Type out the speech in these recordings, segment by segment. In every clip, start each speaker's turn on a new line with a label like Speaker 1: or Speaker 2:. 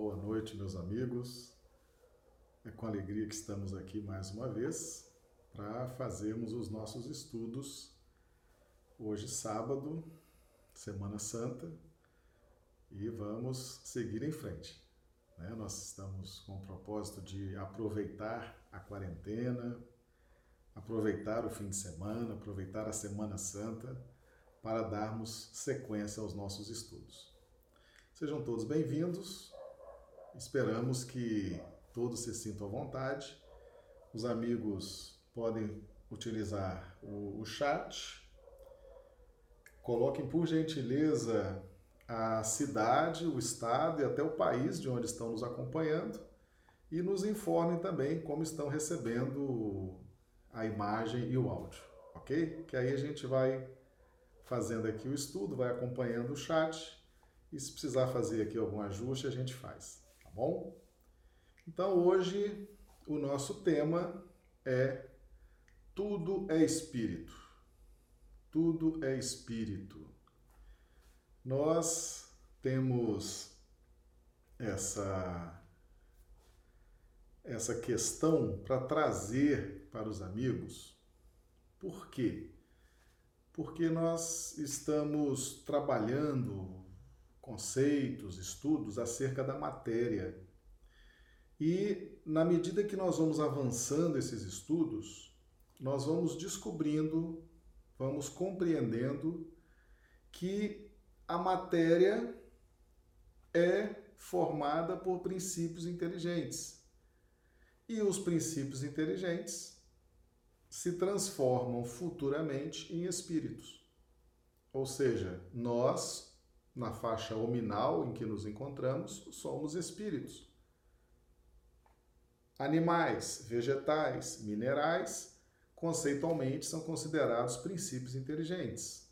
Speaker 1: Boa noite, meus amigos. É com alegria que estamos aqui mais uma vez para fazermos os nossos estudos. Hoje, sábado, Semana Santa, e vamos seguir em frente. Né? Nós estamos com o propósito de aproveitar a quarentena, aproveitar o fim de semana, aproveitar a Semana Santa para darmos sequência aos nossos estudos. Sejam todos bem-vindos. Esperamos que todos se sintam à vontade. Os amigos podem utilizar o, o chat. Coloquem, por gentileza, a cidade, o estado e até o país de onde estão nos acompanhando e nos informem também como estão recebendo a imagem e o áudio, ok? Que aí a gente vai fazendo aqui o estudo, vai acompanhando o chat e se precisar fazer aqui algum ajuste, a gente faz bom? Então hoje o nosso tema é Tudo é Espírito. Tudo é Espírito. Nós temos essa essa questão para trazer para os amigos. Por quê? Porque nós estamos trabalhando conceitos, estudos acerca da matéria. E na medida que nós vamos avançando esses estudos, nós vamos descobrindo, vamos compreendendo que a matéria é formada por princípios inteligentes. E os princípios inteligentes se transformam futuramente em espíritos. Ou seja, nós na faixa hominal em que nos encontramos, somos espíritos. Animais, vegetais, minerais, conceitualmente são considerados princípios inteligentes.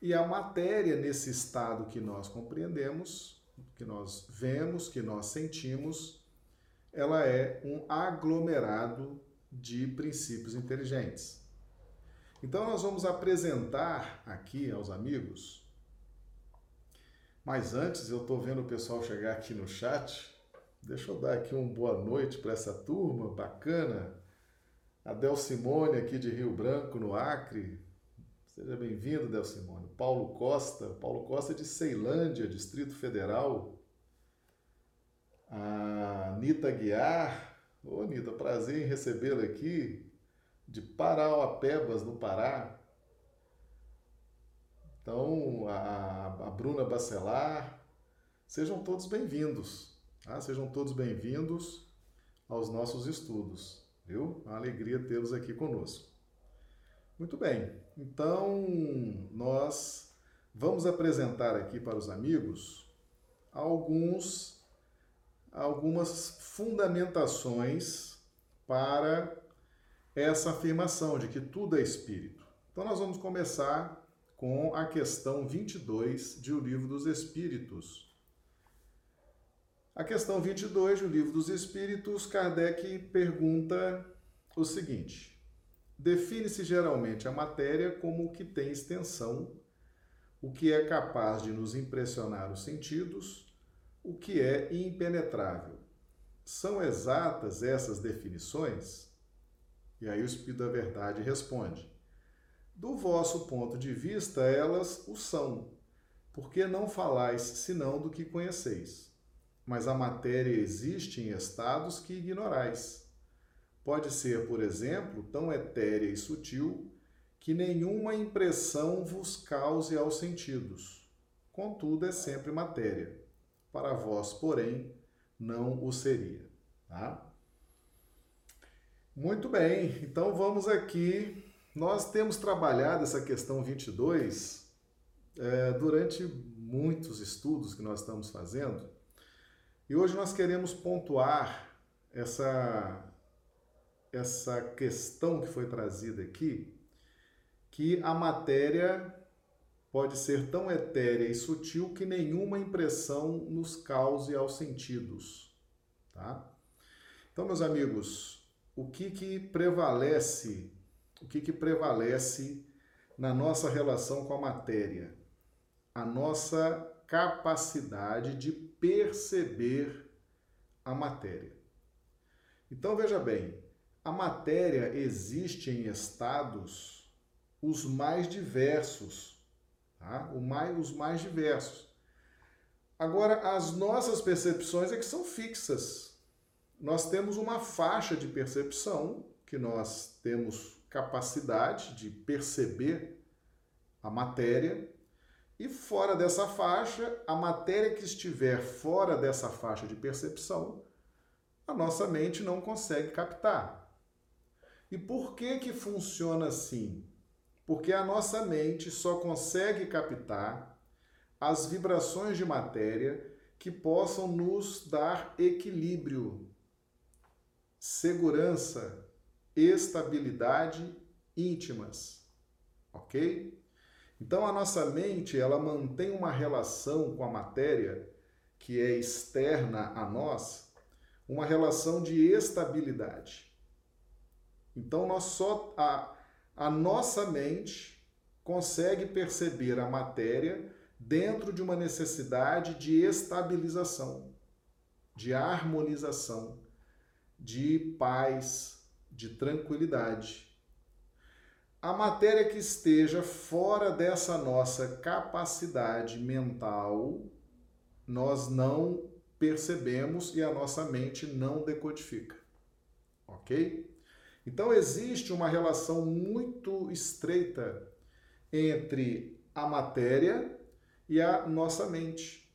Speaker 1: E a matéria, nesse estado que nós compreendemos, que nós vemos, que nós sentimos, ela é um aglomerado de princípios inteligentes. Então, nós vamos apresentar aqui aos amigos mas antes, eu estou vendo o pessoal chegar aqui no chat. Deixa eu dar aqui uma boa noite para essa turma bacana. A Del Simone aqui de Rio Branco, no Acre. Seja bem-vindo, Del Simone. Paulo Costa, Paulo Costa de Ceilândia, Distrito Federal. A Anitta Guiar. Ô, Anitta, prazer em recebê-la aqui. De Parauapebas, no Pará. Então, a, a Bruna Bacelar, sejam todos bem-vindos, tá? Sejam todos bem-vindos aos nossos estudos, viu? Uma alegria tê-los aqui conosco. Muito bem, então nós vamos apresentar aqui para os amigos alguns algumas fundamentações para essa afirmação de que tudo é espírito. Então nós vamos começar com a questão 22 de O Livro dos Espíritos. A questão 22 do Livro dos Espíritos, Kardec pergunta o seguinte: Define-se geralmente a matéria como o que tem extensão, o que é capaz de nos impressionar os sentidos, o que é impenetrável. São exatas essas definições? E aí o Espírito da Verdade responde: do vosso ponto de vista, elas o são, porque não falais senão do que conheceis. Mas a matéria existe em estados que ignorais. Pode ser, por exemplo, tão etérea e sutil que nenhuma impressão vos cause aos sentidos. Contudo, é sempre matéria. Para vós, porém, não o seria. Tá? Muito bem, então vamos aqui nós temos trabalhado essa questão 22 é, durante muitos estudos que nós estamos fazendo e hoje nós queremos pontuar essa, essa questão que foi trazida aqui, que a matéria pode ser tão etérea e sutil que nenhuma impressão nos cause aos sentidos. Tá? Então, meus amigos, o que, que prevalece o que, que prevalece na nossa relação com a matéria? A nossa capacidade de perceber a matéria. Então veja bem, a matéria existe em estados os mais diversos, tá? o mais, os mais diversos. Agora, as nossas percepções é que são fixas. Nós temos uma faixa de percepção que nós temos capacidade de perceber a matéria, e fora dessa faixa, a matéria que estiver fora dessa faixa de percepção, a nossa mente não consegue captar. E por que que funciona assim? Porque a nossa mente só consegue captar as vibrações de matéria que possam nos dar equilíbrio, segurança, estabilidade íntimas, ok? Então a nossa mente ela mantém uma relação com a matéria que é externa a nós, uma relação de estabilidade. Então nós só a, a nossa mente consegue perceber a matéria dentro de uma necessidade de estabilização, de harmonização, de paz, de tranquilidade. A matéria que esteja fora dessa nossa capacidade mental, nós não percebemos e a nossa mente não decodifica. Ok? Então existe uma relação muito estreita entre a matéria e a nossa mente.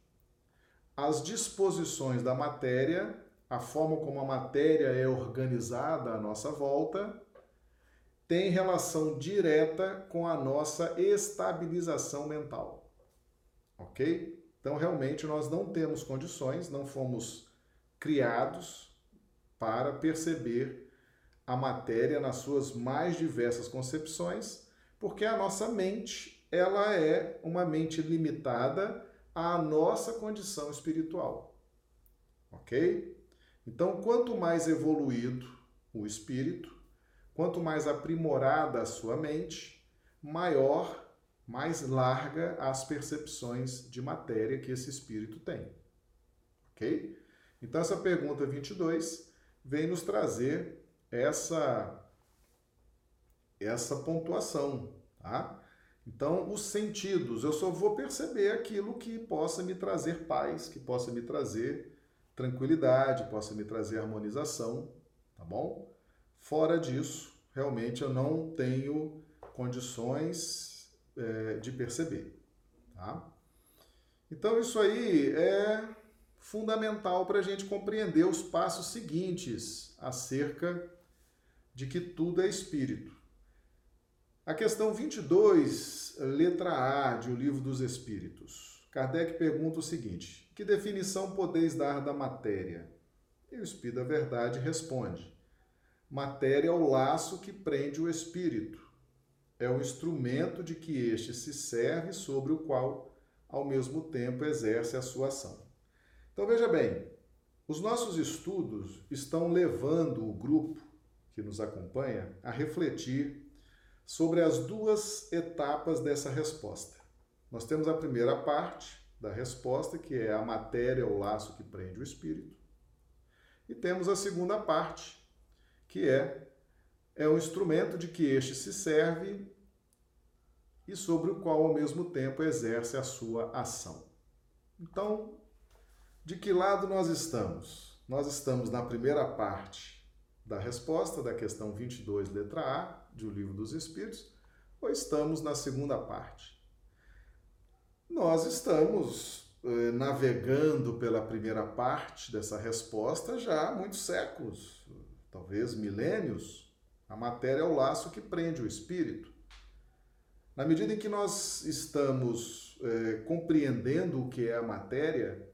Speaker 1: As disposições da matéria a forma como a matéria é organizada à nossa volta, tem relação direta com a nossa estabilização mental. Ok? Então, realmente, nós não temos condições, não fomos criados para perceber a matéria nas suas mais diversas concepções, porque a nossa mente, ela é uma mente limitada à nossa condição espiritual. Ok? Então, quanto mais evoluído o espírito, quanto mais aprimorada a sua mente, maior, mais larga as percepções de matéria que esse espírito tem. Ok? Então, essa pergunta 22 vem nos trazer essa, essa pontuação, tá? Então, os sentidos, eu só vou perceber aquilo que possa me trazer paz, que possa me trazer tranquilidade, possa me trazer harmonização, tá bom? Fora disso, realmente eu não tenho condições é, de perceber, tá? Então isso aí é fundamental para a gente compreender os passos seguintes acerca de que tudo é espírito. A questão 22, letra A de O Livro dos Espíritos. Kardec pergunta o seguinte: que definição podeis dar da matéria? E o Espírito da Verdade responde: Matéria é o laço que prende o espírito. É o instrumento de que este se serve sobre o qual, ao mesmo tempo, exerce a sua ação. Então veja bem, os nossos estudos estão levando o grupo que nos acompanha a refletir sobre as duas etapas dessa resposta. Nós temos a primeira parte, da resposta, que é a matéria, o laço que prende o espírito. E temos a segunda parte, que é é o instrumento de que este se serve e sobre o qual ao mesmo tempo exerce a sua ação. Então, de que lado nós estamos? Nós estamos na primeira parte da resposta da questão 22, letra A, de O Livro dos Espíritos, ou estamos na segunda parte? Nós estamos eh, navegando pela primeira parte dessa resposta já há muitos séculos, talvez milênios. A matéria é o laço que prende o espírito. Na medida em que nós estamos eh, compreendendo o que é a matéria,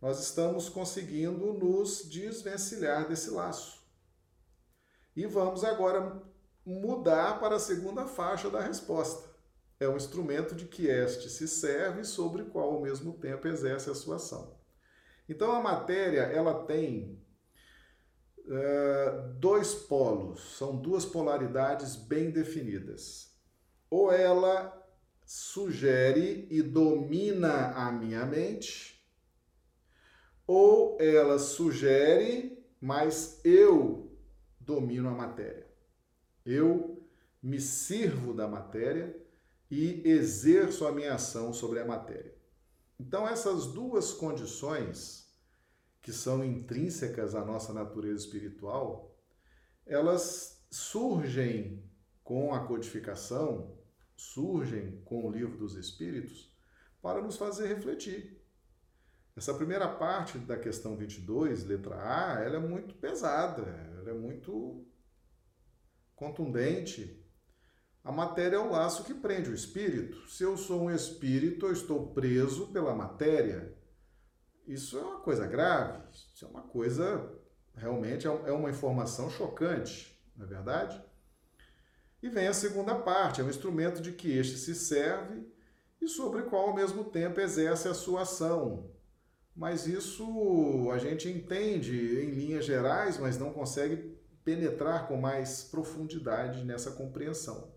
Speaker 1: nós estamos conseguindo nos desvencilhar desse laço. E vamos agora mudar para a segunda faixa da resposta é um instrumento de que este se serve sobre o qual ao mesmo tempo exerce a sua ação. Então a matéria ela tem uh, dois polos, são duas polaridades bem definidas. Ou ela sugere e domina a minha mente, ou ela sugere, mas eu domino a matéria. Eu me sirvo da matéria e exerço a minha ação sobre a matéria. Então, essas duas condições que são intrínsecas à nossa natureza espiritual, elas surgem com a codificação, surgem com o livro dos Espíritos para nos fazer refletir. Essa primeira parte da questão 22, letra A, ela é muito pesada, ela é muito contundente. A matéria é o laço que prende o espírito. Se eu sou um espírito, eu estou preso pela matéria. Isso é uma coisa grave, isso é uma coisa realmente é, é uma informação chocante, não é verdade? E vem a segunda parte, é um instrumento de que este se serve e sobre o qual ao mesmo tempo exerce a sua ação. Mas isso a gente entende em linhas gerais, mas não consegue penetrar com mais profundidade nessa compreensão.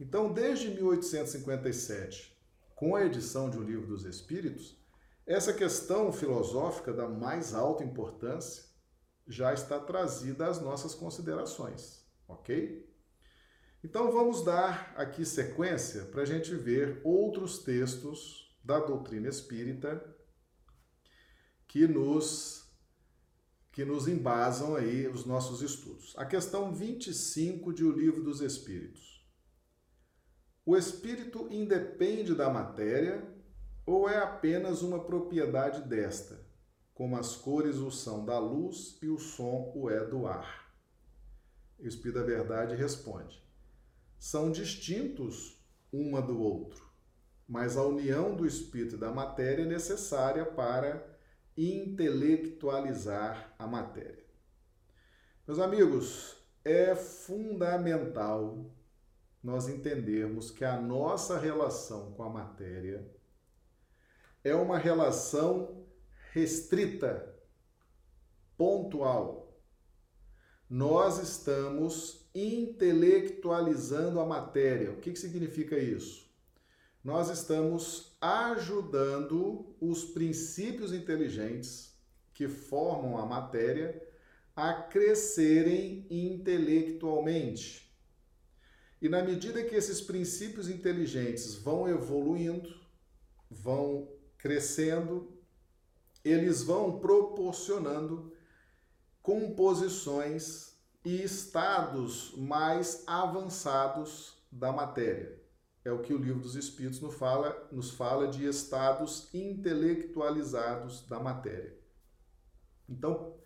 Speaker 1: Então, desde 1857, com a edição de O Livro dos Espíritos, essa questão filosófica da mais alta importância já está trazida às nossas considerações, ok? Então vamos dar aqui sequência para a gente ver outros textos da doutrina espírita que nos que nos embasam aí os nossos estudos. A questão 25 de O Livro dos Espíritos. O espírito independe da matéria ou é apenas uma propriedade desta, como as cores o são da luz e o som o é do ar? O Espírito da Verdade responde: são distintos uma do outro, mas a união do espírito e da matéria é necessária para intelectualizar a matéria. Meus amigos, é fundamental nós entendermos que a nossa relação com a matéria é uma relação restrita, pontual. Nós estamos intelectualizando a matéria. O que, que significa isso? Nós estamos ajudando os princípios inteligentes que formam a matéria a crescerem intelectualmente. E na medida que esses princípios inteligentes vão evoluindo, vão crescendo, eles vão proporcionando composições e estados mais avançados da matéria. É o que o livro dos Espíritos nos fala, nos fala de estados intelectualizados da matéria. Então,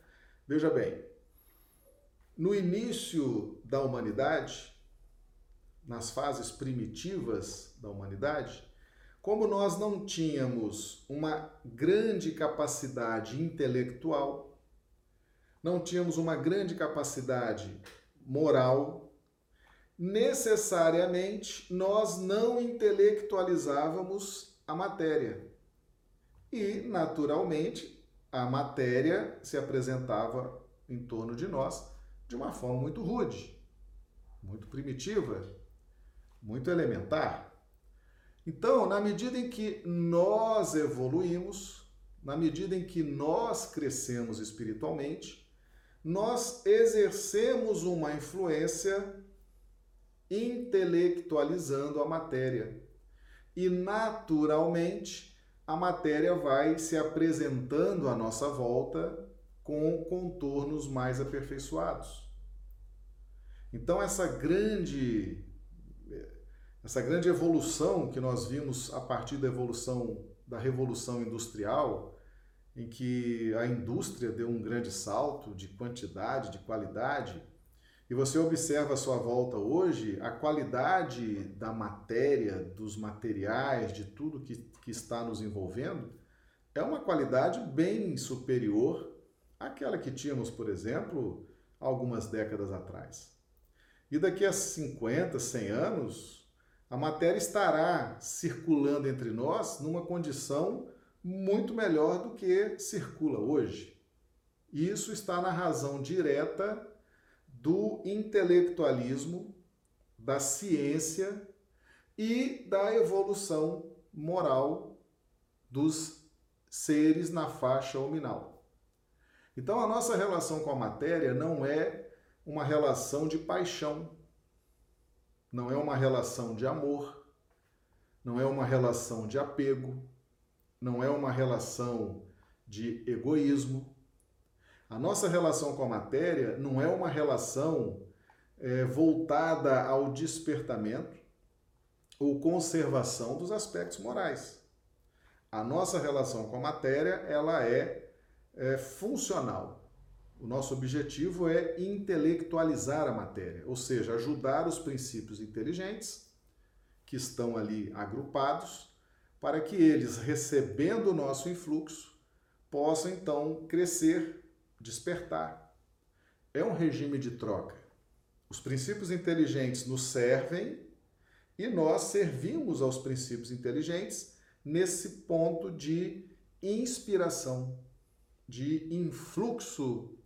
Speaker 1: veja bem, no início da humanidade, nas fases primitivas da humanidade, como nós não tínhamos uma grande capacidade intelectual, não tínhamos uma grande capacidade moral, necessariamente nós não intelectualizávamos a matéria. E, naturalmente, a matéria se apresentava em torno de nós de uma forma muito rude, muito primitiva, muito elementar. Então, na medida em que nós evoluímos, na medida em que nós crescemos espiritualmente, nós exercemos uma influência intelectualizando a matéria. E naturalmente a matéria vai se apresentando à nossa volta com contornos mais aperfeiçoados. Então essa grande essa grande evolução que nós vimos a partir da evolução da revolução industrial, em que a indústria deu um grande salto de quantidade, de qualidade, e você observa a sua volta hoje, a qualidade da matéria, dos materiais, de tudo que, que está nos envolvendo, é uma qualidade bem superior àquela que tínhamos, por exemplo, algumas décadas atrás. E daqui a 50, 100 anos, a matéria estará circulando entre nós numa condição muito melhor do que circula hoje. Isso está na razão direta do intelectualismo, da ciência, e da evolução moral dos seres na faixa hominal. Então a nossa relação com a matéria não é uma relação de paixão, não é uma relação de amor, não é uma relação de apego, não é uma relação de egoísmo. A nossa relação com a matéria não é uma relação é, voltada ao despertamento ou conservação dos aspectos morais. A nossa relação com a matéria ela é, é funcional. O nosso objetivo é intelectualizar a matéria, ou seja, ajudar os princípios inteligentes que estão ali agrupados para que eles, recebendo o nosso influxo, possam então crescer, despertar. É um regime de troca. Os princípios inteligentes nos servem e nós servimos aos princípios inteligentes nesse ponto de inspiração, de influxo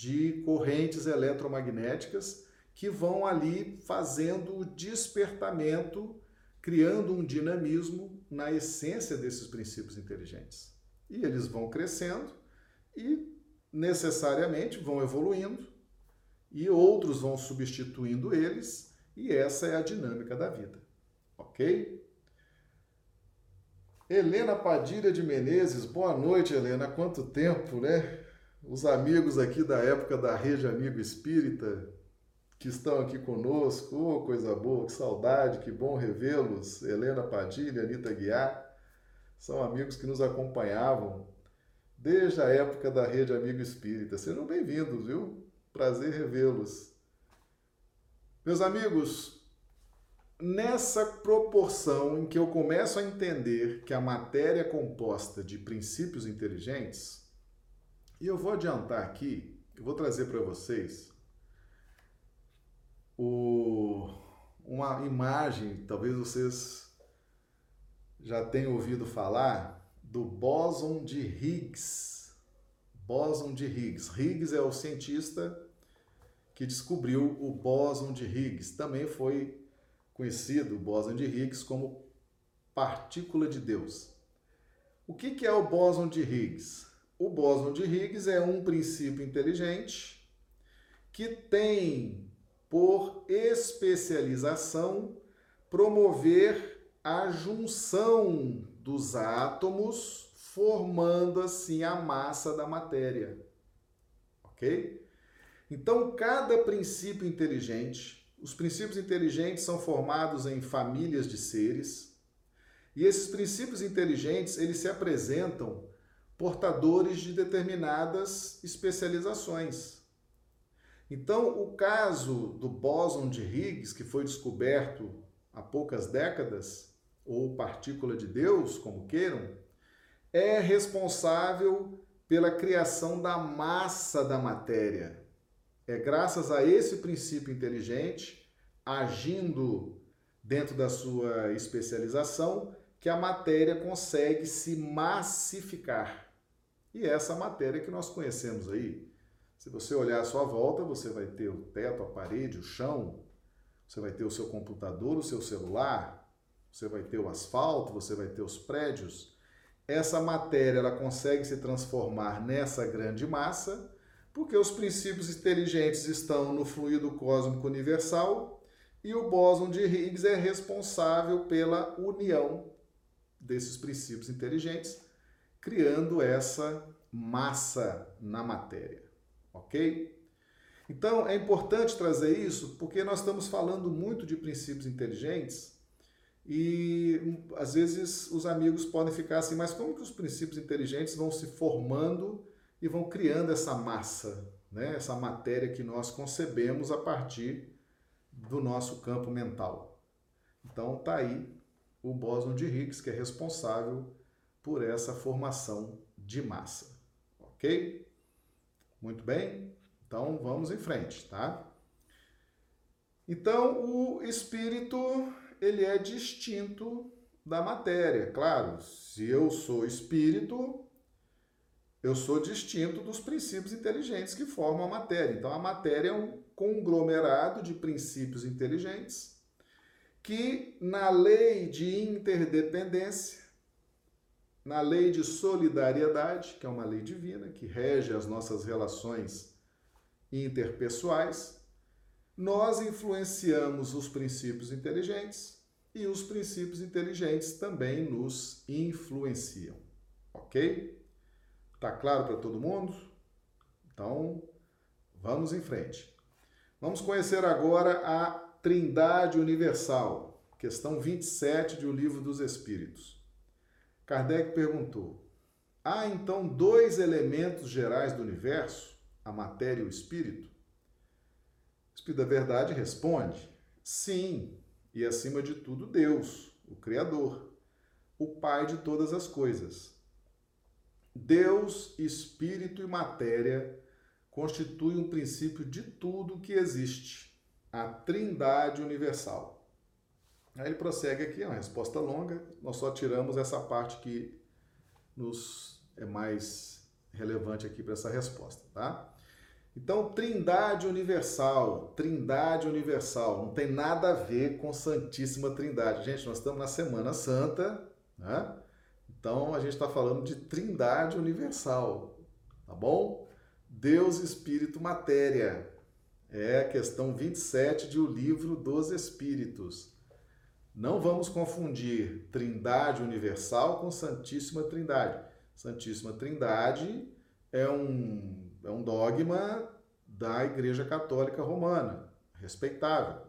Speaker 1: de correntes eletromagnéticas que vão ali fazendo o despertamento criando um dinamismo na essência desses princípios inteligentes. E eles vão crescendo e necessariamente vão evoluindo e outros vão substituindo eles, e essa é a dinâmica da vida. OK? Helena Padilha de Menezes, boa noite, Helena. Quanto tempo, né? Os amigos aqui da época da Rede Amigo Espírita, que estão aqui conosco. Oh, coisa boa, que saudade, que bom revê-los. Helena Padilha, Anitta Guiar, são amigos que nos acompanhavam desde a época da Rede Amigo Espírita. Sejam bem-vindos, viu? Prazer revê-los. Meus amigos, nessa proporção em que eu começo a entender que a matéria é composta de princípios inteligentes, e eu vou adiantar aqui, eu vou trazer para vocês o, uma imagem, talvez vocês já tenham ouvido falar do bóson de Higgs. Bóson de Higgs. Higgs é o cientista que descobriu o bóson de Higgs. Também foi conhecido o bóson de Higgs como partícula de Deus. O que é o bóson de Higgs? O bóson de Higgs é um princípio inteligente que tem por especialização, promover a junção dos átomos, formando assim a massa da matéria. Ok? Então, cada princípio inteligente, os princípios inteligentes são formados em famílias de seres, e esses princípios inteligentes, eles se apresentam portadores de determinadas especializações. Então, o caso do bóson de Higgs, que foi descoberto há poucas décadas, ou partícula de Deus, como queiram, é responsável pela criação da massa da matéria. É graças a esse princípio inteligente, agindo dentro da sua especialização, que a matéria consegue se massificar. E essa matéria que nós conhecemos aí, se você olhar à sua volta, você vai ter o teto, a parede, o chão, você vai ter o seu computador, o seu celular, você vai ter o asfalto, você vai ter os prédios. Essa matéria ela consegue se transformar nessa grande massa porque os princípios inteligentes estão no fluido cósmico universal e o bóson de Higgs é responsável pela união desses princípios inteligentes, criando essa massa na matéria ok? Então é importante trazer isso porque nós estamos falando muito de princípios inteligentes e às vezes os amigos podem ficar assim, mas como que os princípios inteligentes vão se formando e vão criando essa massa, né? essa matéria que nós concebemos a partir do nosso campo mental? Então tá aí o bóson de Higgs que é responsável por essa formação de massa, ok? Muito bem? Então vamos em frente, tá? Então o espírito ele é distinto da matéria. Claro, se eu sou espírito, eu sou distinto dos princípios inteligentes que formam a matéria. Então a matéria é um conglomerado de princípios inteligentes que na lei de interdependência, na lei de solidariedade, que é uma lei divina que rege as nossas relações interpessoais, nós influenciamos os princípios inteligentes e os princípios inteligentes também nos influenciam. Ok? Tá claro para todo mundo? Então, vamos em frente. Vamos conhecer agora a Trindade Universal, questão 27 de O Livro dos Espíritos. Kardec perguntou: Há então dois elementos gerais do universo, a matéria e o espírito? O Espírito da Verdade responde: Sim, e acima de tudo, Deus, o Criador, o Pai de todas as coisas. Deus, espírito e matéria constituem um princípio de tudo que existe, a Trindade Universal. Aí ele prossegue aqui, é uma resposta longa, nós só tiramos essa parte que nos é mais relevante aqui para essa resposta, tá? Então, Trindade Universal, Trindade Universal, não tem nada a ver com Santíssima Trindade. Gente, nós estamos na Semana Santa, né? Então a gente está falando de Trindade Universal, tá bom? Deus, Espírito, Matéria. É a questão 27 de O Livro dos Espíritos. Não vamos confundir Trindade Universal com Santíssima Trindade. Santíssima Trindade é um é um dogma da Igreja Católica Romana, respeitável.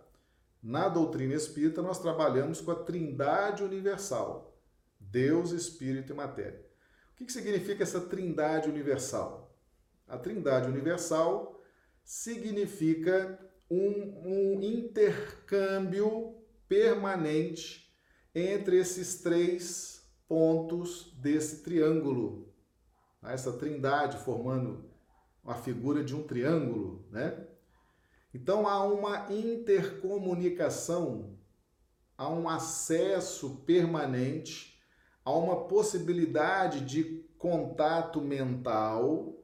Speaker 1: Na doutrina espírita, nós trabalhamos com a trindade universal: Deus, Espírito e Matéria. O que, que significa essa trindade universal? A trindade universal significa um, um intercâmbio permanente entre esses três pontos desse triângulo. Essa trindade formando uma figura de um triângulo, né? Então há uma intercomunicação, há um acesso permanente, há uma possibilidade de contato mental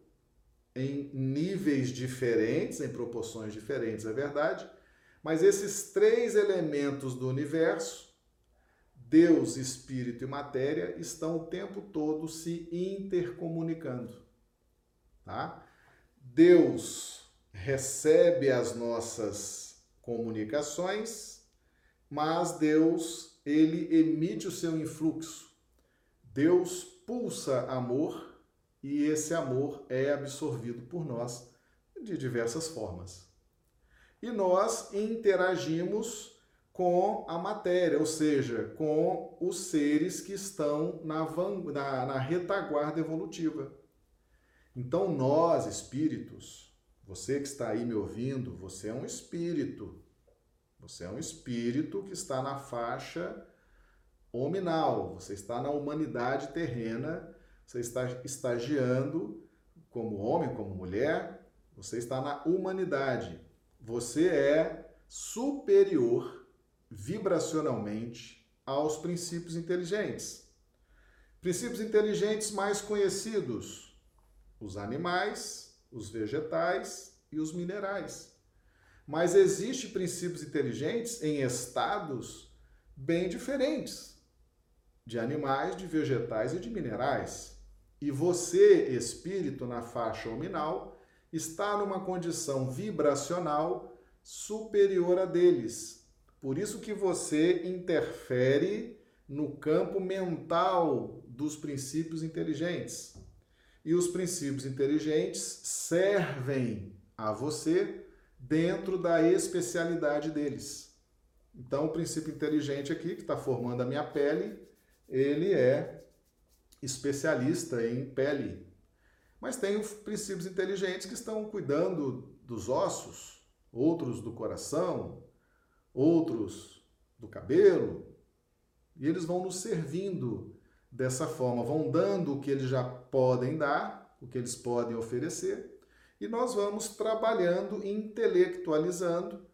Speaker 1: em níveis diferentes, em proporções diferentes, é verdade, mas esses três elementos do universo, Deus, Espírito e Matéria, estão o tempo todo se intercomunicando, tá? Deus recebe as nossas comunicações, mas Deus, ele emite o seu influxo. Deus pulsa amor e esse amor é absorvido por nós de diversas formas. E nós interagimos com a matéria, ou seja, com os seres que estão na, na, na retaguarda evolutiva. Então, nós, espíritos, você que está aí me ouvindo, você é um espírito. Você é um espírito que está na faixa hominal, você está na humanidade terrena, você está estagiando como homem, como mulher, você está na humanidade. Você é superior vibracionalmente aos princípios inteligentes. Princípios inteligentes mais conhecidos, os animais, os vegetais e os minerais. Mas existem princípios inteligentes em estados bem diferentes de animais, de vegetais e de minerais. E você, espírito na faixa hominal, está numa condição vibracional superior a deles. Por isso que você interfere no campo mental dos princípios inteligentes e os princípios inteligentes servem a você dentro da especialidade deles. Então, o princípio inteligente aqui, que está formando a minha pele, ele é especialista em pele. Mas tem os princípios inteligentes que estão cuidando dos ossos, outros do coração, outros do cabelo, e eles vão nos servindo dessa forma, vão dando o que eles já podem dar, o que eles podem oferecer, e nós vamos trabalhando, intelectualizando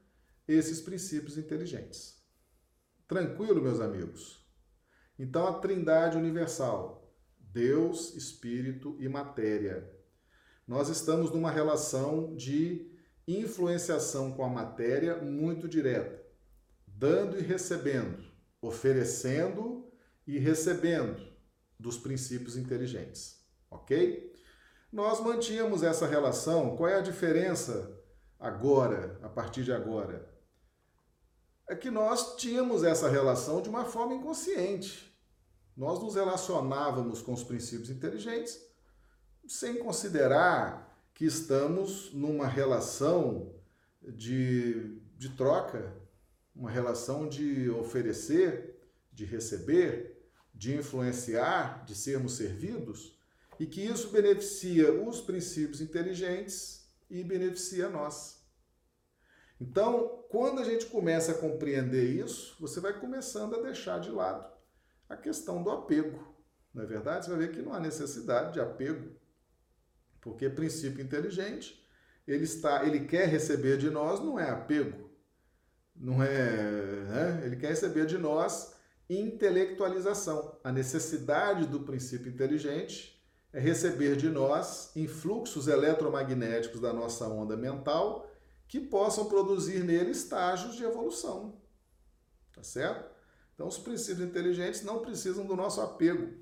Speaker 1: esses princípios inteligentes. Tranquilo, meus amigos? Então, a Trindade Universal, Deus, Espírito e Matéria. Nós estamos numa relação de influenciação com a matéria muito direta. dando e recebendo, oferecendo e recebendo dos princípios inteligentes, ok? Nós mantínhamos essa relação. Qual é a diferença agora, a partir de agora? É que nós tínhamos essa relação de uma forma inconsciente. Nós nos relacionávamos com os princípios inteligentes sem considerar que estamos numa relação de, de troca, uma relação de oferecer, de receber, de influenciar, de sermos servidos, e que isso beneficia os princípios inteligentes e beneficia nós. Então, quando a gente começa a compreender isso, você vai começando a deixar de lado a questão do apego. Não é verdade? Você vai ver que não há necessidade de apego, porque princípio inteligente, ele está, ele quer receber de nós, não é apego, não é, né? ele quer receber de nós intelectualização. A necessidade do princípio inteligente é receber de nós influxos eletromagnéticos da nossa onda mental que possam produzir nele estágios de evolução. Tá certo? Então, os princípios inteligentes não precisam do nosso apego,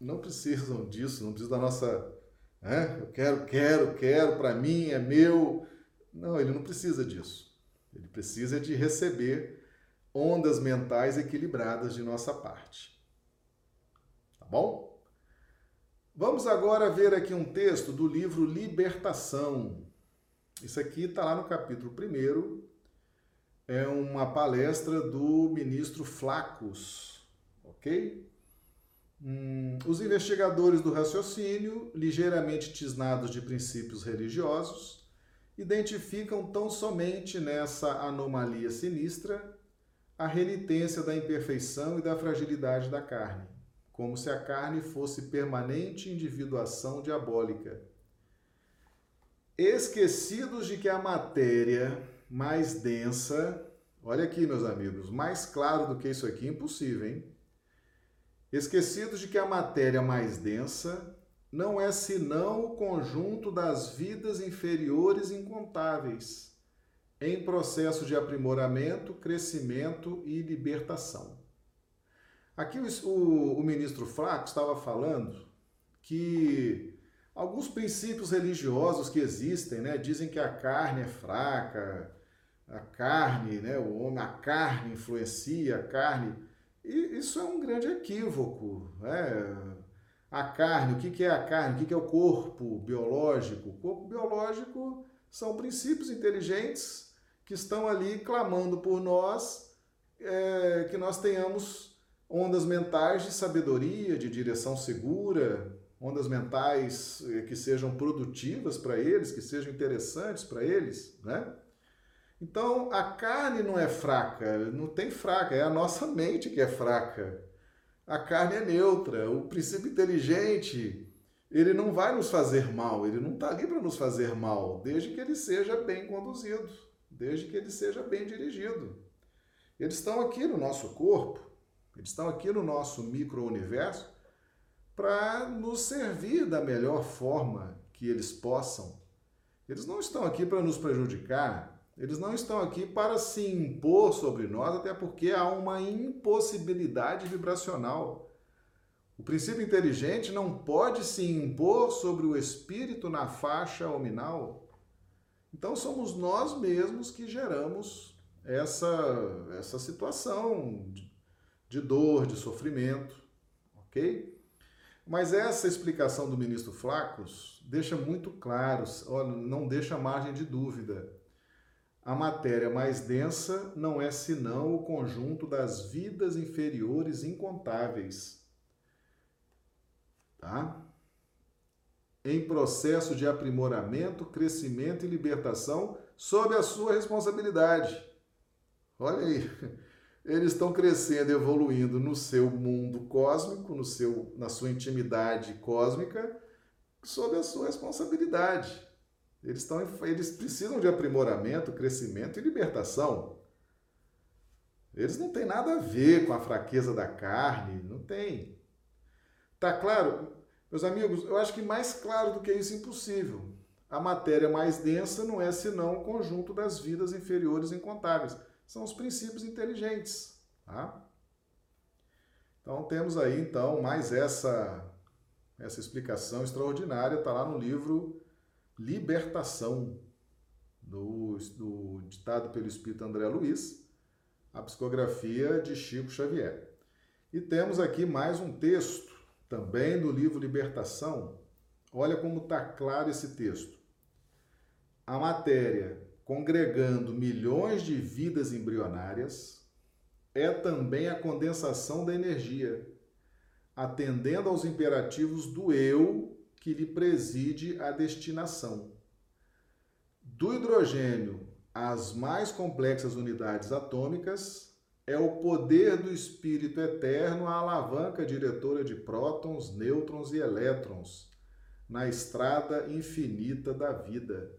Speaker 1: não precisam disso, não precisam da nossa. Né? Eu quero, quero, quero, para mim, é meu. Não, ele não precisa disso. Ele precisa de receber ondas mentais equilibradas de nossa parte. Tá bom? Vamos agora ver aqui um texto do livro Libertação. Isso aqui está lá no capítulo 1, é uma palestra do ministro Flacos, ok? Hum, os investigadores do raciocínio, ligeiramente tisnados de princípios religiosos, identificam tão somente nessa anomalia sinistra a renitência da imperfeição e da fragilidade da carne, como se a carne fosse permanente individuação diabólica. Esquecidos de que a matéria mais densa. Olha aqui, meus amigos, mais claro do que isso aqui, impossível, hein? Esquecidos de que a matéria mais densa não é senão o conjunto das vidas inferiores incontáveis, em processo de aprimoramento, crescimento e libertação. Aqui o, o, o ministro Flaco estava falando que alguns princípios religiosos que existem, né, dizem que a carne é fraca, a carne, né, o homem, a carne influencia a carne. E isso é um grande equívoco. Né? A carne, o que é a carne? O que é o corpo biológico? O corpo biológico são princípios inteligentes que estão ali clamando por nós, é, que nós tenhamos ondas mentais de sabedoria, de direção segura, ondas mentais é, que sejam produtivas para eles, que sejam interessantes para eles, né? Então, a carne não é fraca, não tem fraca, é a nossa mente que é fraca. A carne é neutra, o princípio inteligente, ele não vai nos fazer mal, ele não está ali para nos fazer mal, desde que ele seja bem conduzido, desde que ele seja bem dirigido. Eles estão aqui no nosso corpo, eles estão aqui no nosso micro-universo para nos servir da melhor forma que eles possam. Eles não estão aqui para nos prejudicar, eles não estão aqui para se impor sobre nós, até porque há uma impossibilidade vibracional. O princípio inteligente não pode se impor sobre o espírito na faixa ominal. Então somos nós mesmos que geramos essa, essa situação de, dor, de sofrimento, ok? Mas essa explicação do ministro Flacos deixa muito claro, não deixa margem de dúvida a matéria mais densa não é senão o conjunto das vidas inferiores incontáveis. Tá? Em processo de aprimoramento, crescimento e libertação sob a sua responsabilidade. Olha aí, eles estão crescendo, evoluindo no seu mundo cósmico, no seu, na sua intimidade cósmica, sob a sua responsabilidade. Eles, estão, eles precisam de aprimoramento, crescimento e libertação. Eles não têm nada a ver com a fraqueza da carne, não tem. Tá claro? Meus amigos, eu acho que mais claro do que isso impossível. A matéria mais densa não é senão o conjunto das vidas inferiores incontáveis. são os princípios inteligentes, tá? Então temos aí então mais essa essa explicação extraordinária está lá no livro Libertação do, do ditado pelo Espírito André Luiz, a psicografia de Chico Xavier. E temos aqui mais um texto também do livro Libertação. Olha como está claro esse texto. A matéria congregando milhões de vidas embrionárias é também a condensação da energia, atendendo aos imperativos do eu que lhe preside a destinação. Do hidrogênio às mais complexas unidades atômicas, é o poder do espírito eterno a alavanca diretora de prótons, nêutrons e elétrons na estrada infinita da vida.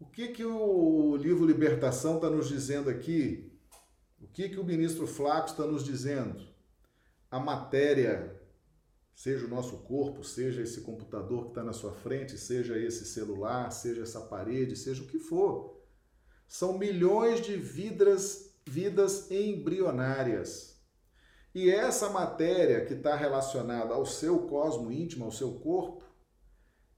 Speaker 1: O que que o livro Libertação está nos dizendo aqui? O que, que o ministro Flávio está nos dizendo? A matéria, seja o nosso corpo, seja esse computador que está na sua frente, seja esse celular, seja essa parede, seja o que for, são milhões de vidas, vidas embrionárias. E essa matéria que está relacionada ao seu cosmo íntimo, ao seu corpo,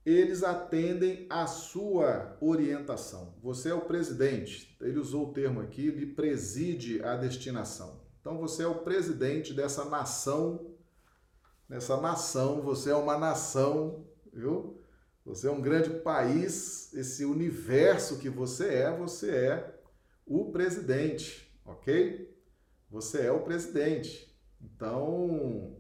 Speaker 1: eles atendem à sua orientação. Você é o presidente, ele usou o termo aqui, lhe preside a destinação. Então você é o presidente dessa nação, nessa nação, você é uma nação, viu? Você é um grande país, esse universo que você é, você é o presidente, ok? Você é o presidente. Então,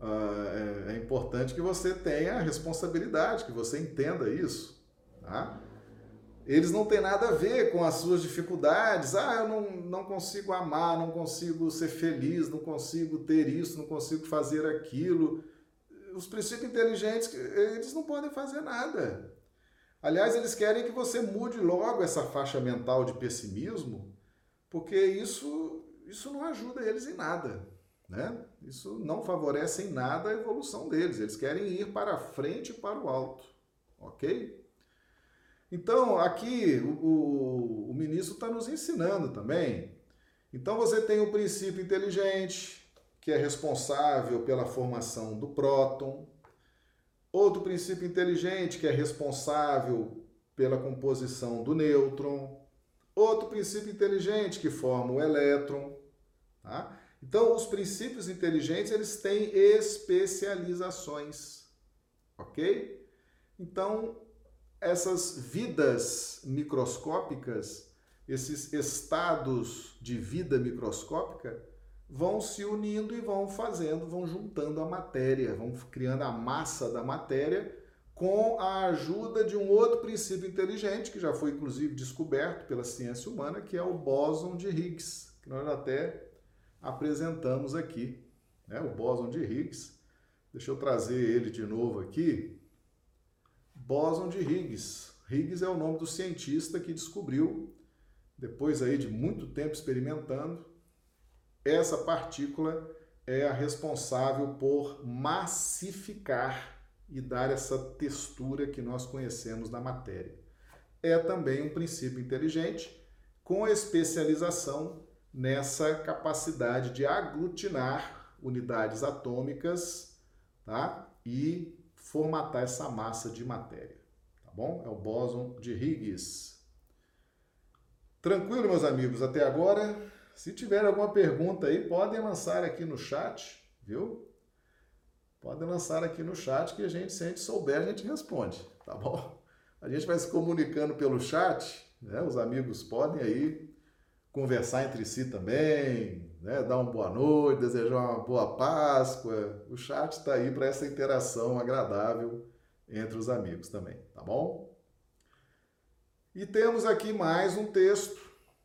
Speaker 1: ah, é, é importante que você tenha responsabilidade, que você entenda isso. Tá? Eles não têm nada a ver com as suas dificuldades. Ah, eu não, não consigo amar, não consigo ser feliz, não consigo ter isso, não consigo fazer aquilo. Os princípios inteligentes, eles não podem fazer nada. Aliás, eles querem que você mude logo essa faixa mental de pessimismo, porque isso, isso não ajuda eles em nada. Né? Isso não favorece em nada a evolução deles. Eles querem ir para frente e para o alto. Ok? Então, aqui o, o, ministro está nos ensinando também. Então, você tem o princípio inteligente, que é responsável pela formação do próton. Outro princípio inteligente, que é responsável pela composição do nêutron. Outro princípio inteligente, que forma o elétron. Tá? Então, os princípios inteligentes, eles têm especializações, ok? Então, essas vidas microscópicas, esses estados de vida microscópica, vão se unindo e vão fazendo, vão juntando a matéria, vão criando a massa da matéria com a ajuda de um outro princípio inteligente, que já foi inclusive descoberto pela ciência humana, que é o bóson de Higgs, que nós até apresentamos aqui, né? o bóson de Higgs. Deixa eu trazer ele de novo aqui. Bóson de Higgs. Higgs é o nome do cientista que descobriu, depois aí de muito tempo experimentando, essa partícula é a responsável por massificar e dar essa textura que nós conhecemos da matéria. É também um princípio inteligente com especialização nessa capacidade de aglutinar unidades atômicas tá? e formatar essa massa de matéria. Tá bom? É o bóson de Higgs. Tranquilo, meus amigos, até agora? Se tiver alguma pergunta aí, podem lançar aqui no chat, viu? Podem lançar aqui no chat que a gente, se a gente souber, a gente responde, tá bom? A gente vai se comunicando pelo chat, né? Os amigos podem aí conversar entre si também, né? dar uma boa noite, desejar uma boa Páscoa. O chat está aí para essa interação agradável entre os amigos também, tá bom? E temos aqui mais um texto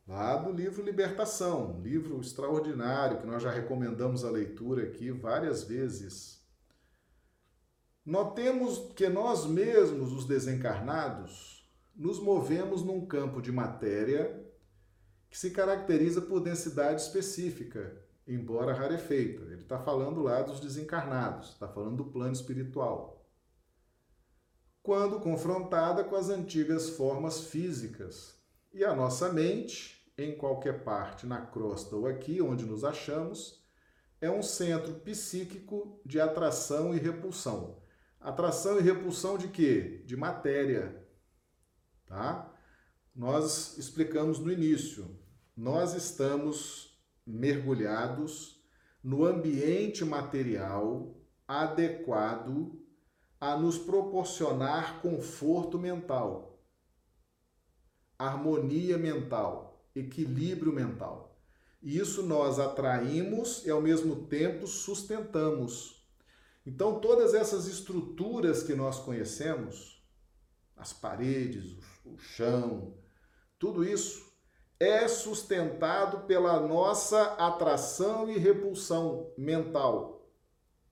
Speaker 1: lá do livro Libertação, um livro extraordinário que nós já recomendamos a leitura aqui várias vezes. Notemos que nós mesmos, os desencarnados, nos movemos num campo de matéria que se caracteriza por densidade específica, embora rarefeita. Ele está falando lá dos desencarnados, está falando do plano espiritual. Quando confrontada com as antigas formas físicas, E a nossa mente, em qualquer parte, na crosta ou aqui, onde nos achamos, é um centro psíquico de atração e repulsão. Atração e repulsão de quê? De matéria. Tá? Nós explicamos no início. Nós estamos mergulhados no ambiente material adequado a nos proporcionar conforto mental, harmonia mental, equilíbrio mental. Isso nós atraímos e ao mesmo tempo sustentamos. Então, todas essas estruturas que nós conhecemos, as paredes, o chão, tudo isso é sustentado pela nossa atração e repulsão mental.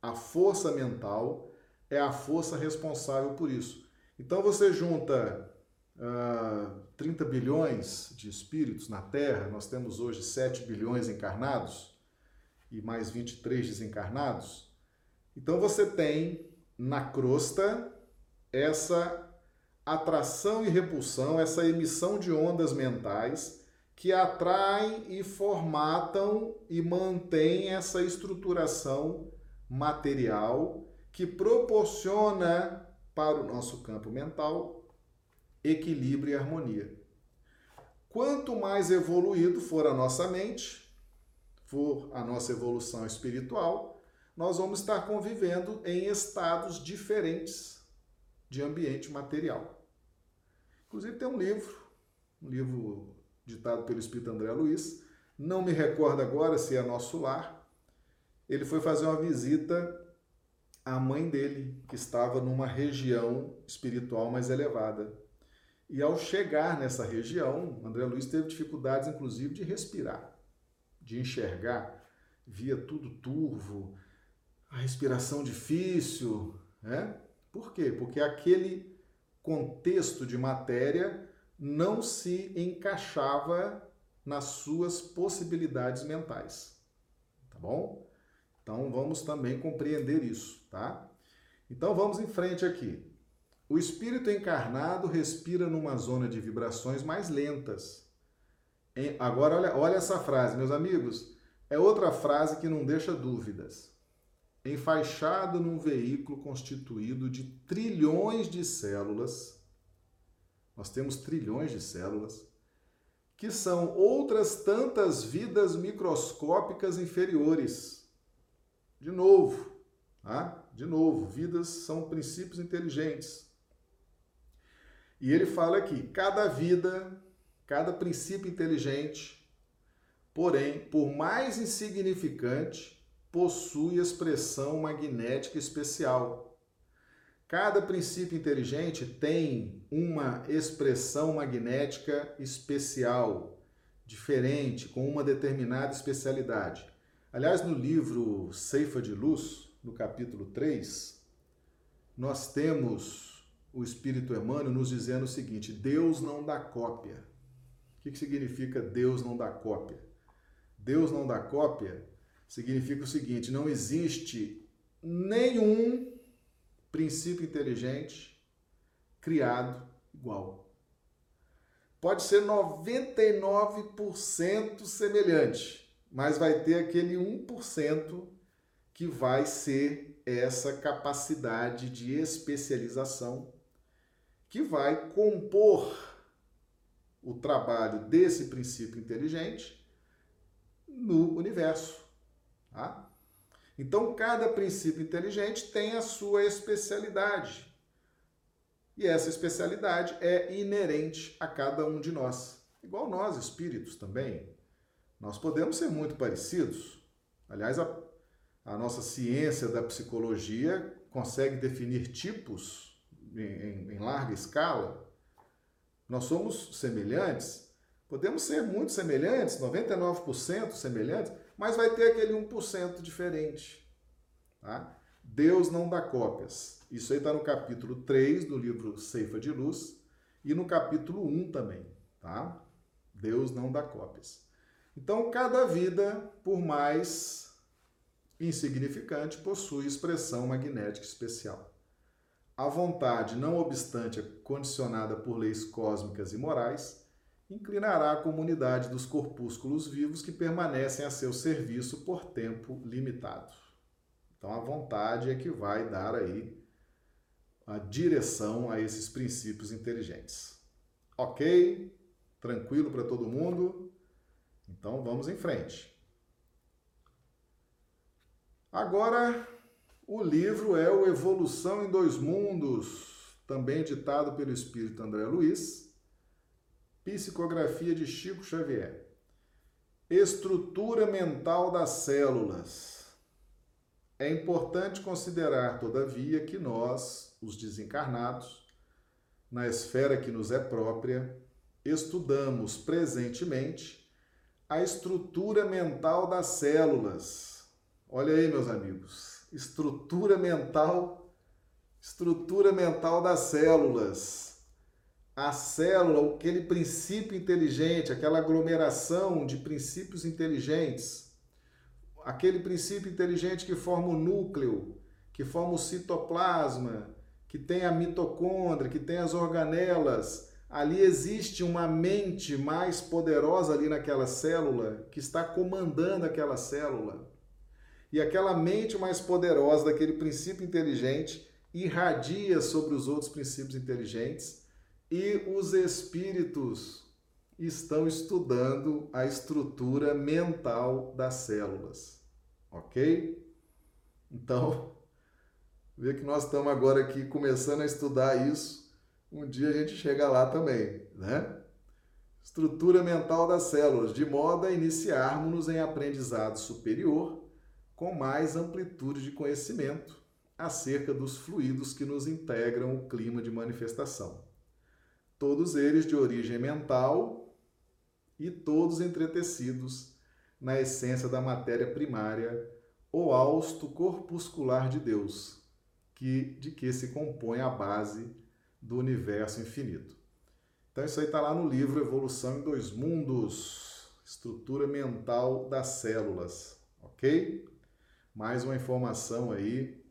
Speaker 1: A força mental é a força responsável por isso. Então você junta uh, ah, 30 bilhões de espíritos na Terra, nós temos hoje 7 bilhões encarnados e mais 23 desencarnados. Então você tem na crosta essa atração e repulsão, essa emissão de ondas mentais que atraem e formatam e mantêm essa estruturação material que proporciona para o nosso campo mental equilíbrio e harmonia. Quanto mais evoluído for a nossa mente, for a nossa evolução espiritual, nós vamos estar convivendo em estados diferentes de ambiente material. Inclusive tem um livro, um livro ditado pelo Espírito André Luiz, não me recordo agora se é Nosso Lar. Ele foi fazer uma visita a mãe dele, que estava numa região espiritual mais elevada. E ao chegar nessa região, André Luiz teve dificuldades, inclusive, de respirar, de enxergar, via tudo turvo, a respiração difícil, né? Por quê? Porque aquele contexto de matéria não se encaixava nas suas possibilidades mentais. Tá bom? Então vamos também compreender isso, tá? Então vamos em frente aqui. O espírito encarnado respira numa zona de vibrações mais lentas. Agora olha, olha essa frase, meus amigos. É outra frase que não deixa dúvidas. Enfaixado num veículo constituído de trilhões de células, nós temos trilhões de células, que são outras tantas vidas microscópicas inferiores de novo, tá? de novo, vidas são princípios inteligentes. E ele fala aqui: cada vida, cada princípio inteligente, porém, por mais insignificante, possui expressão magnética especial. Cada princípio inteligente tem uma expressão magnética especial, diferente, com uma determinada especialidade. Aliás, no livro Ceifa de Luz, no capítulo 3, nós temos o Espírito Emmanuel nos dizendo o seguinte: Deus não dá cópia. O que, que significa Deus não dá cópia? Deus não dá cópia significa o seguinte: não existe nenhum princípio inteligente criado igual. Pode ser 99% semelhante, mas vai ter aquele 1% que vai ser essa capacidade de especialização que vai compor o trabalho desse princípio inteligente no universo. Tá? Então, cada princípio inteligente tem a sua especialidade. E essa especialidade é inerente a cada um de nós. Igual nós, espíritos também. Nós podemos ser muito parecidos. Aliás, a, a nossa ciência da psicologia consegue definir tipos em, em, em larga escala. Nós somos semelhantes, podemos ser muito semelhantes, 99% semelhantes, mas vai ter aquele 1% diferente. Tá? Deus não dá cópias. Isso aí está no capítulo 3 do livro Ceifa de Luz e no capítulo 1 também. Tá? Deus não dá cópias. Então, cada vida, por mais insignificante, possui expressão magnética especial. A vontade, não obstante condicionada por leis cósmicas e morais, inclinará a comunidade dos corpúsculos vivos que permanecem a seu serviço por tempo limitado. Então a vontade é que vai dar aí a direção a esses princípios inteligentes. Ok? Tranquilo para todo mundo? Então vamos em frente. Agora, o livro é o Evolução em Dois Mundos, também editado pelo espírito André Luiz, psicografia de Chico Xavier. Estrutura mental das células. É importante considerar, todavia, que nós, os desencarnados, na esfera que nos é própria, estudamos presentemente a estrutura mental das células. Olha aí, meus amigos, estrutura mental, estrutura mental das células. A célula, aquele princípio inteligente, aquela aglomeração de princípios inteligentes, aquele princípio inteligente que forma o núcleo, que forma o citoplasma, que tem a mitocôndria, que tem as organelas, ali existe uma mente mais poderosa ali naquela célula que está comandando aquela célula. E aquela mente mais poderosa daquele princípio inteligente irradia sobre os outros princípios inteligentes e os espíritos estão estudando a estrutura mental das células. Ok? Então, vê que nós estamos agora aqui começando a estudar isso um dia a gente chega lá também, né? Estrutura mental das células, de modo a iniciarmos-nos em aprendizado superior com mais amplitude de conhecimento acerca dos fluidos que nos integram o clima de manifestação. Todos eles de origem mental e todos entretecidos na essência da matéria primária, o hausto corpuscular de Deus, que de que se compõe a base do universo infinito. Então, isso aí está lá no livro Evolução em Dois Mundos Estrutura Mental das Células, ok? Mais uma informação aí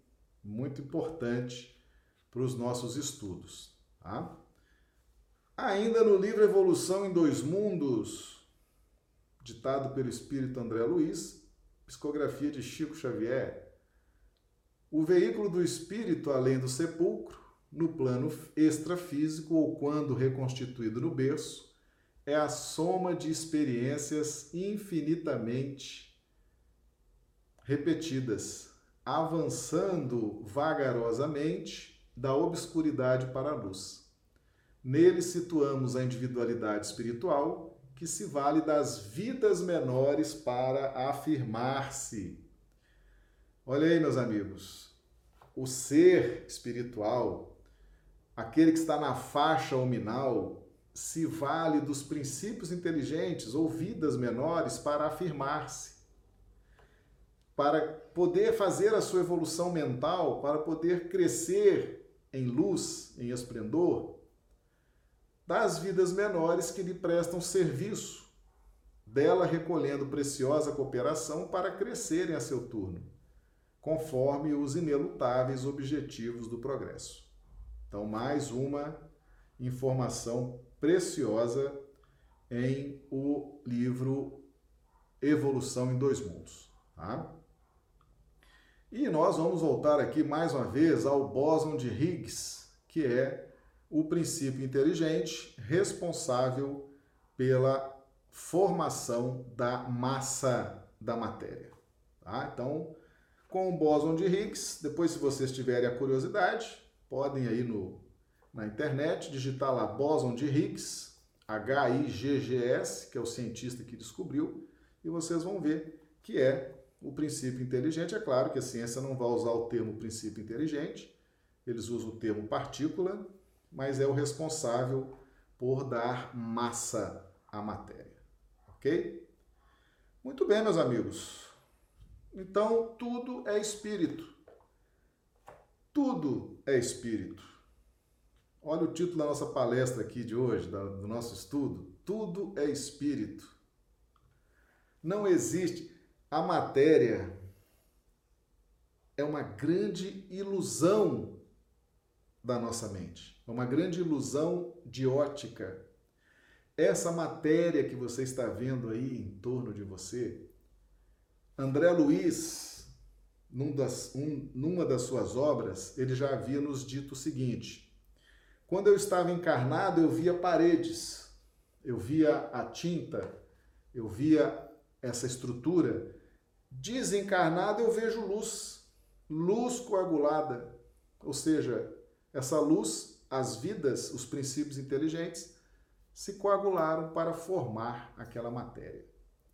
Speaker 1: muito importante para os nossos estudos, tá? Ainda no livro Evolução em Dois Mundos, ditado pelo espírito André Luiz, psicografia de Chico Xavier, o veículo do espírito além do sepulcro no plano extrafísico ou quando reconstituído no berço, é a soma de experiências infinitamente repetidas, avançando vagarosamente da obscuridade para a luz. Nele situamos a individualidade espiritual, que se vale das vidas menores para afirmar-se. Olha aí, meus amigos, o ser espiritual aquele que está na faixa ominal se vale dos princípios inteligentes ou vidas menores para afirmar-se, para poder fazer a sua evolução mental, para poder crescer em luz, em esplendor, das vidas menores que lhe prestam serviço, dela recolhendo preciosa cooperação para crescerem a seu turno, conforme os inelutáveis objetivos do progresso. Então, mais uma informação preciosa em o livro Evolução em Dois Mundos. Tá? E nós vamos voltar aqui mais uma vez ao bóson de Higgs, que é o princípio inteligente responsável pela formação da massa da matéria. Tá? Então, com o bóson de Higgs, depois se vocês tiverem a curiosidade, podem aí no, na internet digitar lá bóson de Higgs, H-I-G-G-S, que é o cientista que descobriu, e vocês vão ver que é o princípio inteligente. É claro que a ciência não vai usar o termo princípio inteligente, eles usam o termo partícula, mas é o responsável por dar massa à matéria. Ok? Muito bem, meus amigos. Então, tudo é espírito. Tudo é espírito. Olha o título da nossa palestra aqui de hoje, do nosso estudo. Tudo é espírito. Não existe. A matéria é uma grande ilusão da nossa mente. É uma grande ilusão de ótica. essa matéria que você está vendo aí em torno de você, André Luiz, num das, um, numa das suas obras, ele já havia nos dito o seguinte: quando eu estava encarnado, eu via paredes, eu via a tinta, eu via essa estrutura. Desencarnado, eu vejo luz, luz coagulada, ou seja, essa luz, as vidas, os princípios inteligentes se coagularam para formar aquela matéria.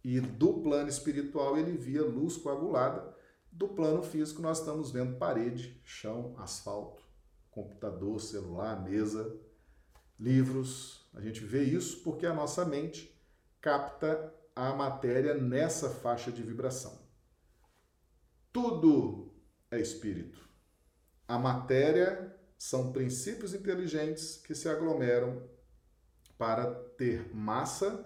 Speaker 1: E do plano espiritual ele via luz coagulada, do plano físico nós estamos vendo parede, chão, asfalto, computador, celular, mesa, livros. A gente vê isso porque a nossa mente capta a matéria nessa faixa de vibração. Tudo é espírito. A matéria são princípios inteligentes que se aglomeram para ter massa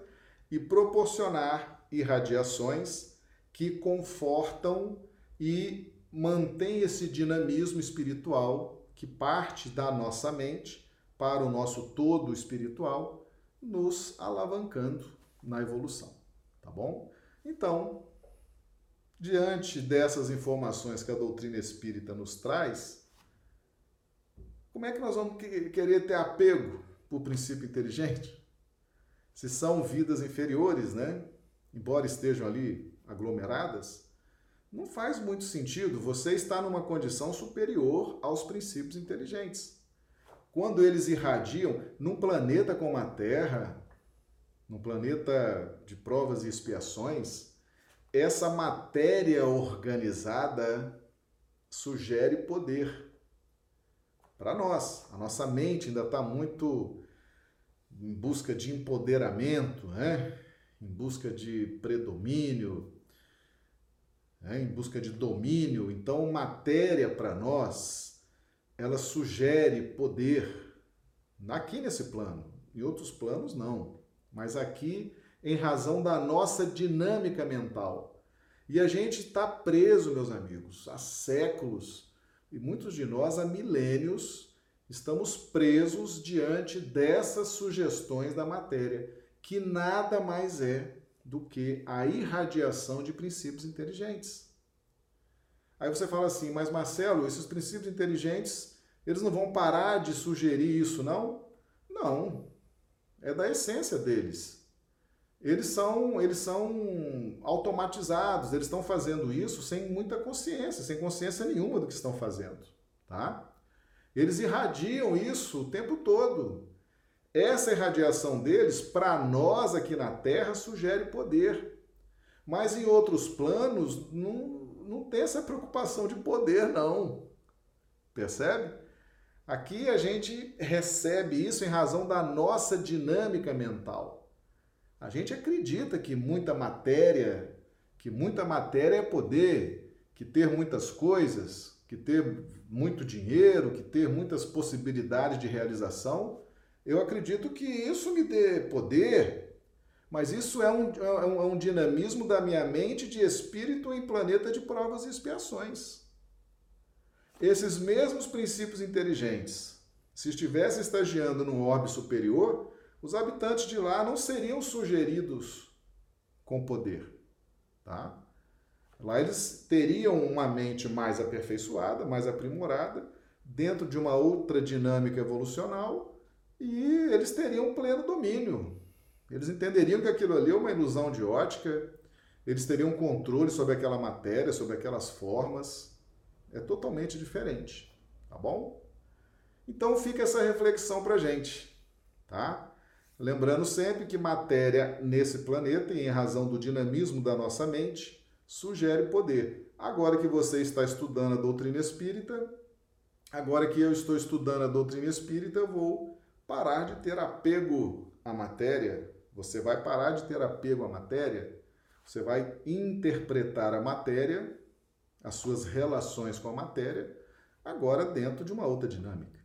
Speaker 1: e proporcionar irradiações que confortam e mantêm esse dinamismo espiritual que parte da nossa mente para o nosso todo espiritual, nos alavancando na evolução, tá bom? Então, diante dessas informações que a doutrina espírita nos traz, como é que nós vamos querer ter apego por princípio inteligente? Se são vidas inferiores, né? Embora estejam ali aglomeradas, não faz muito sentido. Você está numa condição superior aos princípios inteligentes. Quando eles irradiam num planeta como a Terra, num planeta de provas e expiações, essa matéria organizada sugere poder para nós. A nossa mente ainda está muito em busca de empoderamento, né? em busca de predomínio, né? em busca de domínio. Então, matéria para nós, ela sugere poder aqui nesse plano. Em outros planos, não. Mas aqui, em razão da nossa dinâmica mental. E a gente está preso, meus amigos, há séculos e muitos de nós há milênios estamos presos diante dessas sugestões da matéria, que nada mais é do que a irradiação de princípios inteligentes. Aí você fala assim, mas Marcelo, esses princípios inteligentes, eles não vão parar de sugerir isso, não? Não. É da essência deles eles são, eles são automatizados, eles estão fazendo isso sem muita consciência, sem consciência nenhuma do que estão fazendo, tá? Eles irradiam isso o tempo todo. Essa irradiação deles, para nós aqui na Terra, sugere poder. Mas em outros planos, não, não tem essa preocupação de poder, não. Percebe? Aqui a gente recebe isso em razão da nossa dinâmica mental. A gente acredita que muita matéria, que muita matéria é poder, que ter muitas coisas, que ter muito dinheiro, que ter muitas possibilidades de realização, eu acredito que isso me dê poder, mas isso é um, é um, é um dinamismo da minha mente de espírito em planeta de provas e expiações. Esses mesmos princípios inteligentes, se estivesse estagiando num orbe superior, os habitantes de lá não seriam sugeridos com poder, tá? Lá eles teriam uma mente mais aperfeiçoada, mais aprimorada, dentro de uma outra dinâmica evolucional, e eles teriam pleno domínio. Eles entenderiam que aquilo ali é uma ilusão de ótica, eles teriam controle sobre aquela matéria, sobre aquelas formas. É totalmente diferente, tá bom? Então fica essa reflexão pra gente, tá? Lembrando sempre que matéria nesse planeta, e em razão do dinamismo da nossa mente, sugere poder. Agora que você está estudando a doutrina espírita, agora que eu estou estudando a doutrina espírita, eu vou parar de ter apego à matéria. Você vai parar de ter apego à matéria, você vai interpretar a matéria, as suas relações com a matéria, agora dentro de uma outra dinâmica.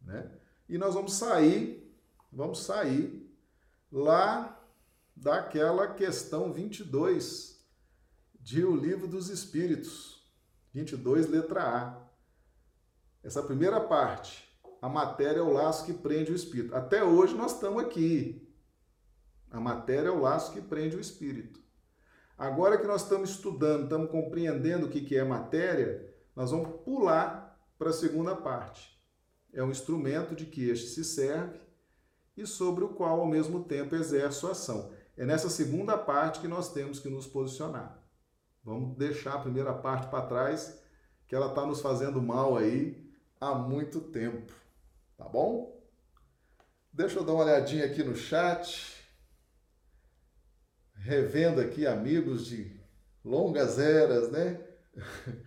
Speaker 1: Né? E nós vamos sair vamos sair lá daquela questão 22 de O Livro dos Espíritos, 22, letra A. Essa primeira parte, a matéria é o laço que prende o espírito. Até hoje nós estamos aqui. A matéria é o laço que prende o espírito. Agora que nós estamos estudando, estamos compreendendo o que é matéria, nós vamos pular para a segunda parte. É um instrumento de que este se serve e sobre o qual, ao mesmo tempo, sua ação. É nessa segunda parte que nós temos que nos posicionar. Vamos deixar a primeira parte para trás, que ela está nos fazendo mal aí há muito tempo. Tá bom? Deixa eu dar uma olhadinha aqui no chat. Revendo aqui amigos de longas eras, né?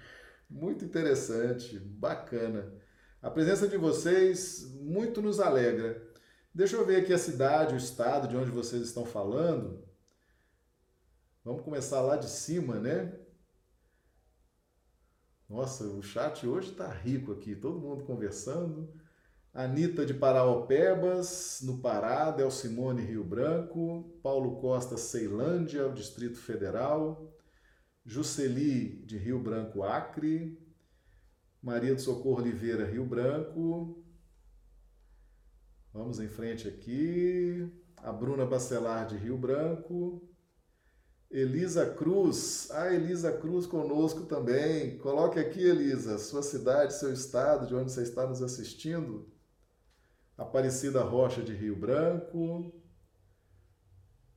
Speaker 1: Muito interessante, bacana. A presença de vocês muito nos alegra. Deixa eu ver aqui a cidade, o estado de onde vocês estão falando. Vamos começar lá de cima, né? Nossa, o chat hoje está rico aqui, todo mundo conversando. Anitta de Paraopebas, no Pará, Del Simone, Rio Branco. Paulo Costa, Ceilândia, Distrito Federal. Juceli de Rio Branco, Acre. Maria do Socorro Oliveira, Rio Branco. Vamos em frente aqui. A Bruna Bacelar de Rio Branco. Elisa Cruz. Ah, Elisa Cruz conosco também. Coloque aqui, Elisa, sua cidade, seu estado, de onde você está nos assistindo. Aparecida Rocha de Rio Branco.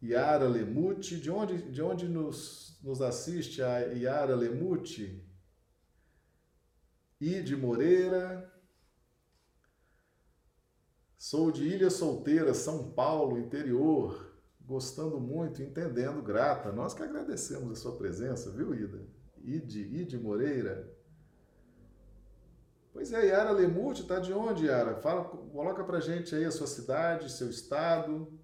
Speaker 1: Yara Lemuti. De onde, de onde nos, nos assiste a Yara Lemuti? Ide Moreira. Sou de Ilha Solteira, São Paulo, interior, gostando muito, entendendo, grata. Nós que agradecemos a sua presença, viu, Ida? Ide, Ide Moreira. Pois é, Yara Lemute, tá de onde, Yara? Fala, coloca pra gente aí a sua cidade, seu estado.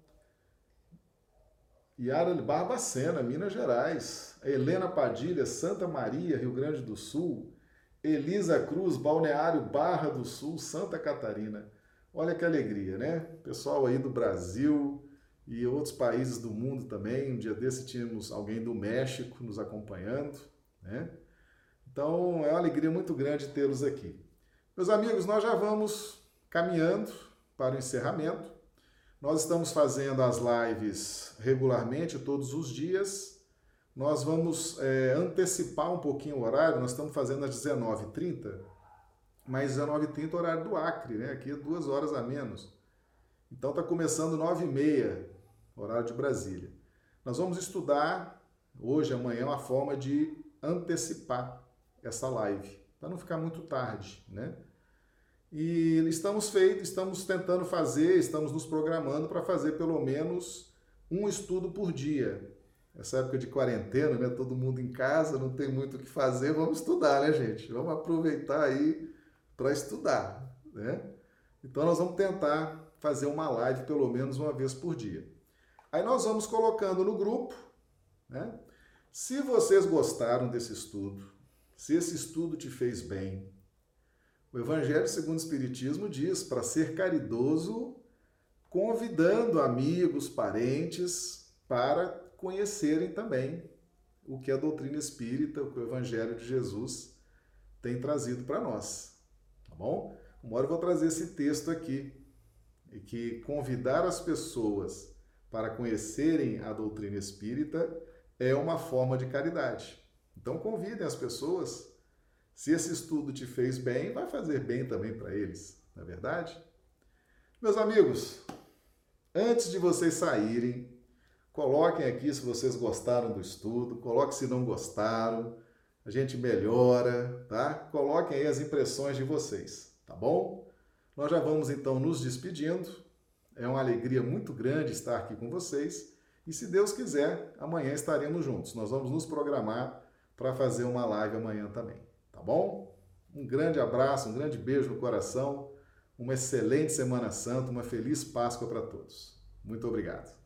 Speaker 1: Yara Barbacena, Minas Gerais. Helena Padilha, Santa Maria, Rio Grande do Sul. Elisa Cruz, Balneário Barra do Sul, Santa Catarina. Olha que alegria, né? Pessoal aí do Brasil e outros países do mundo também. Um dia desse tínhamos alguém do México nos acompanhando, né? Então é uma alegria muito grande tê-los aqui. Meus amigos, nós já vamos caminhando para o encerramento. Nós estamos fazendo as lives regularmente, todos os dias. Nós vamos é, antecipar um pouquinho o horário, nós estamos fazendo às 19h30 mas 19h30 horário do Acre, né? Aqui é duas horas a menos. Então está começando 9h30, horário de Brasília. Nós vamos estudar hoje, amanhã, uma forma de antecipar essa live, para não ficar muito tarde, né? E estamos feito, estamos tentando fazer, estamos nos programando para fazer pelo menos um estudo por dia. Essa época de quarentena, né? Todo mundo em casa, não tem muito o que fazer, vamos estudar, né, gente? Vamos aproveitar aí para estudar, né? Então nós vamos tentar fazer uma live pelo menos uma vez por dia. Aí nós vamos colocando no grupo, né? Se vocês gostaram desse estudo, se esse estudo te fez bem, o Evangelho segundo o Espiritismo diz para ser caridoso, convidando amigos, parentes para conhecerem também o que a doutrina espírita, o que o Evangelho de Jesus tem trazido para nós bom? Uma hora eu vou trazer esse texto aqui, que convidar as pessoas para conhecerem a doutrina espírita é uma forma de caridade. Então convidem as pessoas. Se esse estudo te fez bem, vai fazer bem também para eles, não é verdade? Meus amigos, antes de vocês saírem, coloquem aqui se vocês gostaram do estudo, coloquem se não gostaram a gente melhora, tá? Coloquem aí as impressões de vocês, tá bom? Nós já vamos então nos despedindo. É uma alegria muito grande estar aqui com vocês. E se Deus quiser, amanhã estaremos juntos. Nós vamos nos programar para fazer uma live amanhã também, tá bom? Um grande abraço, um grande beijo no coração, uma excelente Semana Santa, uma feliz Páscoa para todos. Muito obrigado.